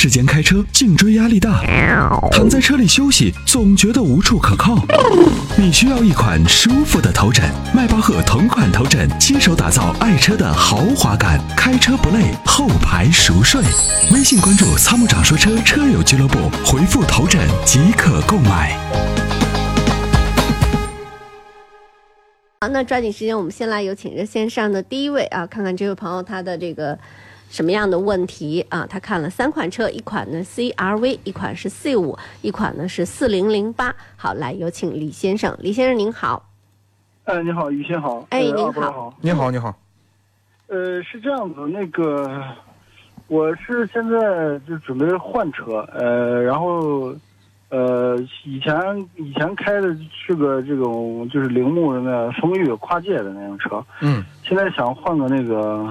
时间开车，颈椎压力大，躺在车里休息总觉得无处可靠。你需要一款舒服的头枕，迈巴赫同款头枕，亲手打造爱车的豪华感，开车不累，后排熟睡。微信关注“参谋长说车”车友俱乐部，回复“头枕”即可购买。好，那抓紧时间，我们先来有请热线上的第一位啊，看看这位朋友他的这个。什么样的问题啊？他看了三款车，一款呢 CRV，一款是 C 五，一款呢是四零零八。好，来有请李先生。李先生您好。哎，你好，于先好。哎，您好。你好，你好。呃，是这样子，那个，我是现在就准备换车，呃，然后，呃，以前以前开的是个这种就是铃木的那风裕跨界的那种车，嗯，现在想换个那个。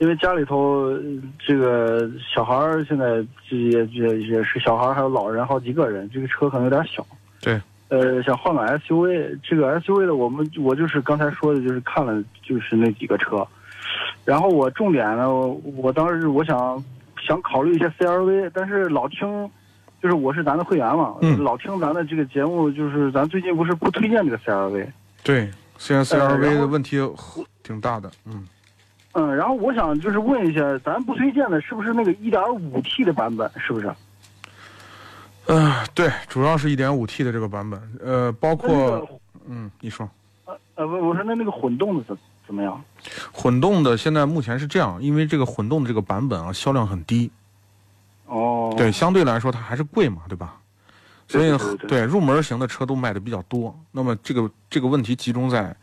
因为家里头这个小孩儿现在也也也是小孩儿，还有老人好几个人，这个车可能有点小。对，呃，想换个 SUV，这个 SUV 的我们我就是刚才说的，就是看了就是那几个车，然后我重点呢，我当时我想想考虑一下 CRV，但是老听，就是我是咱的会员嘛，老听咱的这个节目，就是咱最近不是不推荐这个 CRV。对，现在 CRV 的问题挺大的，嗯。嗯，然后我想就是问一下，咱不推荐的是不是那个一点五 T 的版本？是不是？呃，对，主要是一点五 T 的这个版本，呃，包括，嗯，你说，呃呃，不，我说那那个混动的怎怎么样？混动的现在目前是这样，因为这个混动的这个版本啊，销量很低。哦。对，相对来说它还是贵嘛，对吧？所以对入门型的车都卖的比较多。那么这个这个问题集中在。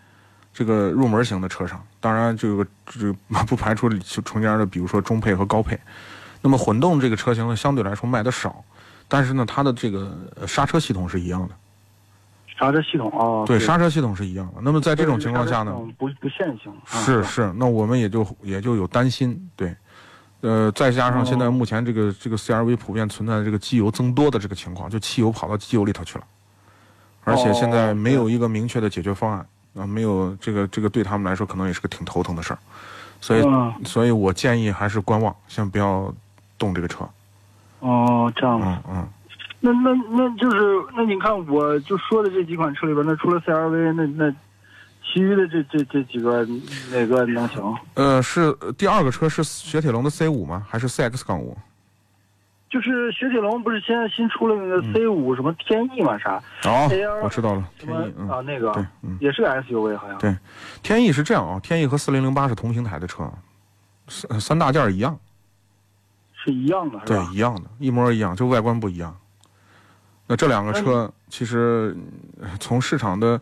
这个入门型的车上，当然这个这不排除中间的，比如说中配和高配。那么混动这个车型呢，相对来说卖的少，但是呢，它的这个刹车系统是一样的。刹车系统啊，对，刹车系统是一样的。那么在这种情况下呢，不不限行。是是，那我们也就也就有担心，对，呃，再加上现在目前这个这个 CRV 普遍存在的这个机油增多的这个情况，就汽油跑到机油里头去了，而且现在没有一个明确的解决方案。啊，没有这个，这个对他们来说可能也是个挺头疼的事儿，所以，所以我建议还是观望，先不要动这个车。哦，这样。嗯嗯。那那那就是，那你看，我就说的这几款车里边，那除了 CRV，那那其余的这这这几个哪个能行？呃，是第二个车是雪铁龙的 C 五吗？还是 CX 杠五？就是雪铁龙不是现在新出了那个 C 五什么天翼嘛啥？哦，我知道了，天翼啊那个对，也是个 SUV 好像。对，天翼是这样啊，天翼和四零零八是同平台的车，三三大件一样，是一样的，对，一样的，一模一样，就外观不一样。那这两个车其实从市场的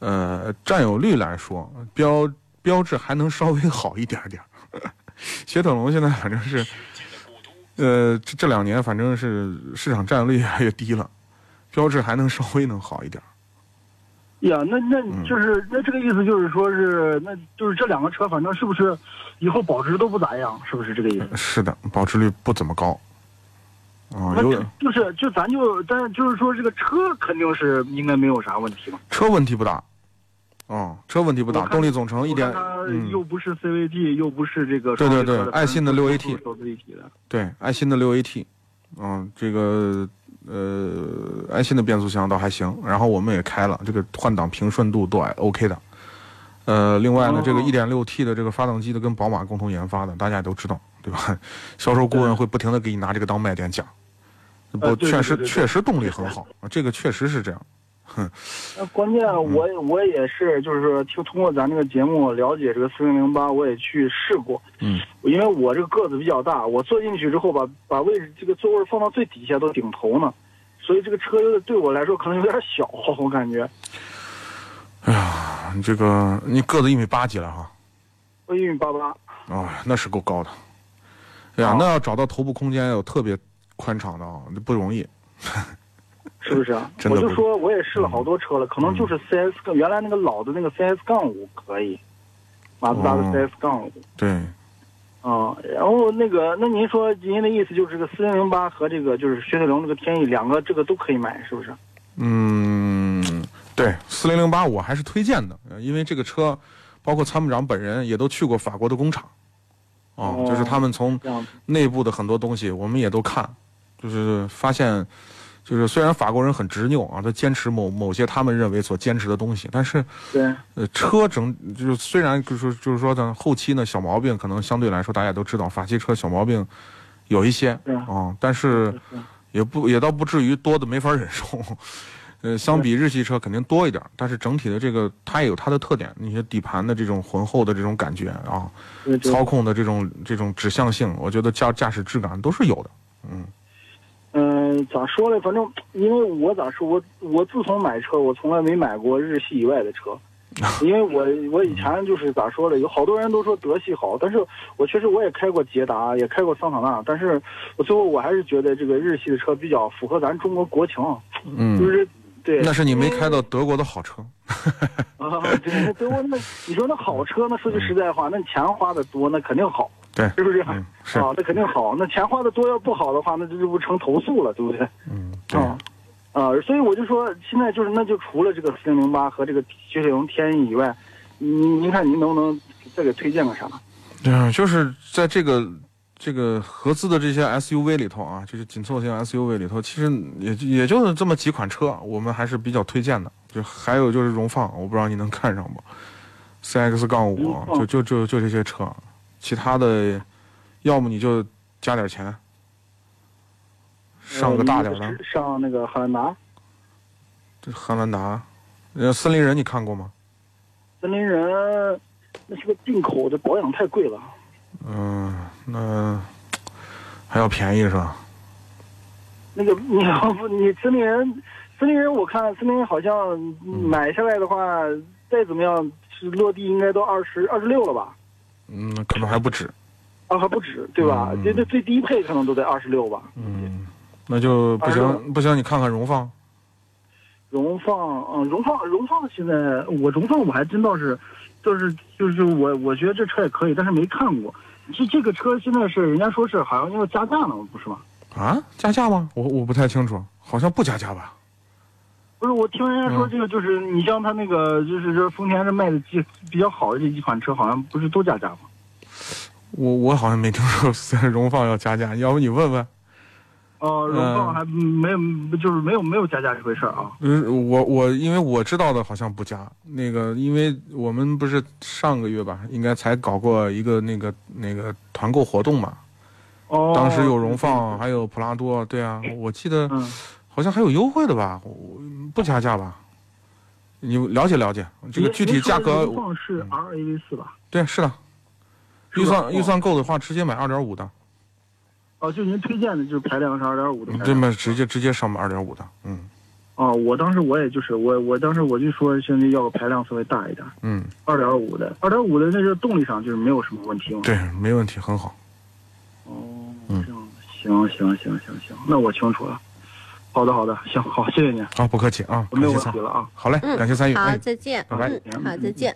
呃占有率来说，标标志还能稍微好一点点。雪铁龙现在反正是。呃，这这两年反正是市场占有率越来越低了，标志还能稍微能好一点。呀，那那就是那这个意思就是说是，那就是这两个车反正是不是以后保值都不咋样，是不是这个意思？是的，保值率不怎么高。啊，有就是就咱就但就是说这个车肯定是应该没有啥问题吧？车问题不大。哦，车问题不大，动力总成一点，又不是 CVT，又不是这个。对对对，爱信的六 AT，的。对，爱信的六 AT，嗯，这个呃，爱信的变速箱倒还行，然后我们也开了，这个换挡平顺度都还 OK 的。呃，另外呢，这个 1.6T 的这个发动机的跟宝马共同研发的，大家也都知道，对吧？销售顾问会不停的给你拿这个当卖点讲，不，确实确实动力很好啊，这个确实是这样。哼，那关键我我也是，就是说，听通过咱这个节目了解这个四零零八，我也去试过。嗯，因为我这个个子比较大，我坐进去之后，把把位置这个座位放到最底下都顶头呢，所以这个车有对我来说可能有点小，我感觉。哎呀，你这个你个子一米八几了哈？我一米八八。啊，那是够高的。哎呀，那要找到头部空间有特别宽敞的啊，那不容易。是不是啊？我就说我也试了好多车了，可能就是 CS 杠原来那个老的那个 CS 杠五可以，马自达的 CS 杠五。对。嗯，然后那个，那您说您的意思就是这个四零零八和这个就是雪铁龙这个天翼两个这个都可以买，是不是？嗯，对，四零零八我还是推荐的，因为这个车，包括参谋长本人也都去过法国的工厂，啊，就是他们从内部的很多东西，我们也都看，就是发现，就是虽然法国人很执拗啊，他坚持某某些他们认为所坚持的东西，但是对，呃，车整就是虽然就是就是说呢，后期呢小毛病可能相对来说大家都知道，法系车小毛病有一些对啊，但是是也不也倒不至于多的没法忍受。呃，相比日系车肯定多一点，但是整体的这个它也有它的特点，那些底盘的这种浑厚的这种感觉啊，操控的这种这种指向性，我觉得驾驾驶质感都是有的。嗯嗯，咋说呢？反正因为我咋说，我我自从买车，我从来没买过日系以外的车，因为我我以前就是咋说呢？有好多人都说德系好，但是我确实我也开过捷达，也开过桑塔纳，但是我最后我还是觉得这个日系的车比较符合咱中国国情，嗯就嗯，是对。那是你没开到德国的好车。啊，对，德国那你说那好车，那说句实在话，那钱花的多，那肯定好，对，是不是？嗯是啊，那肯定好。那钱花的多要不好的话，那这就不成投诉了，对不对？嗯，对，啊，啊，所以我就说，现在就是那就除了这个四零零八和这个雪铁龙天翼以外，您您看您能不能再给推荐个啥？对啊，就是在这个这个合资的这些 SUV 里头啊，就是紧凑型 SUV 里头，其实也也就是这么几款车，我们还是比较推荐的。就还有就是荣放，我不知道你能看上不？CX 杠五就就就就这些车，其他的要么你就加点钱，上个大点的呃，上那个汉兰达、这汉兰达，呃，森林人你看过吗？森林人，那是个进口的，保养太贵了。嗯，那还要便宜是吧？那个 你要不你森林人，森林人我看森林人好像嗯买下来的话，再怎么样是落地应该都二十二十六了吧？嗯，可能还不止。啊，还不止，对吧？嗯这这最低配可能都得二十六吧。嗯，那就不行，不行，你看看荣放。荣放，嗯，荣放，荣放现在我荣放我还真倒是，就是就是我我觉得这车也可以，但是没看过。这这个车现在是人家说是好像要加价了，不是吗？啊，加价吗？我我不太清楚，好像不加价吧？不是，我听人家说嗯这个就是你像他那个就是这丰田这卖的几比较好的这几款车，好像不是都加价吗？我我好像没听说荣放要加价，要不你问问？哦、荣放还没有，就是没有没有加价这回事儿啊。嗯，我我因为我知道的好像不加那个，因为我们不是上个月吧，应该才搞过一个那个那个团购活动嘛，哦，当时有荣放，还有普拉多，对啊，我记得嗯，好像还有优惠的吧，我不加价吧？你了解了解这个具体价格荣？放是 RAV 四吧？对，是的，预算预算够的话，直接买二点五的，哦，就您推荐的就是排量是二点五的。对吗？直接直接上二点五的，嗯哦，我当时我也就是我我当时我就说兄弟要个排量稍微大一点，嗯，二点五的，二点五的那是动力上就是没有什么问题吗。对，没问题，很好。哦，行行行行行，那我清楚了。好的好的，行好，谢谢您，好，不客气啊，我没有问题了啊。好嘞，嗯感谢参与，好，哎再见。拜拜嗯，好，再见。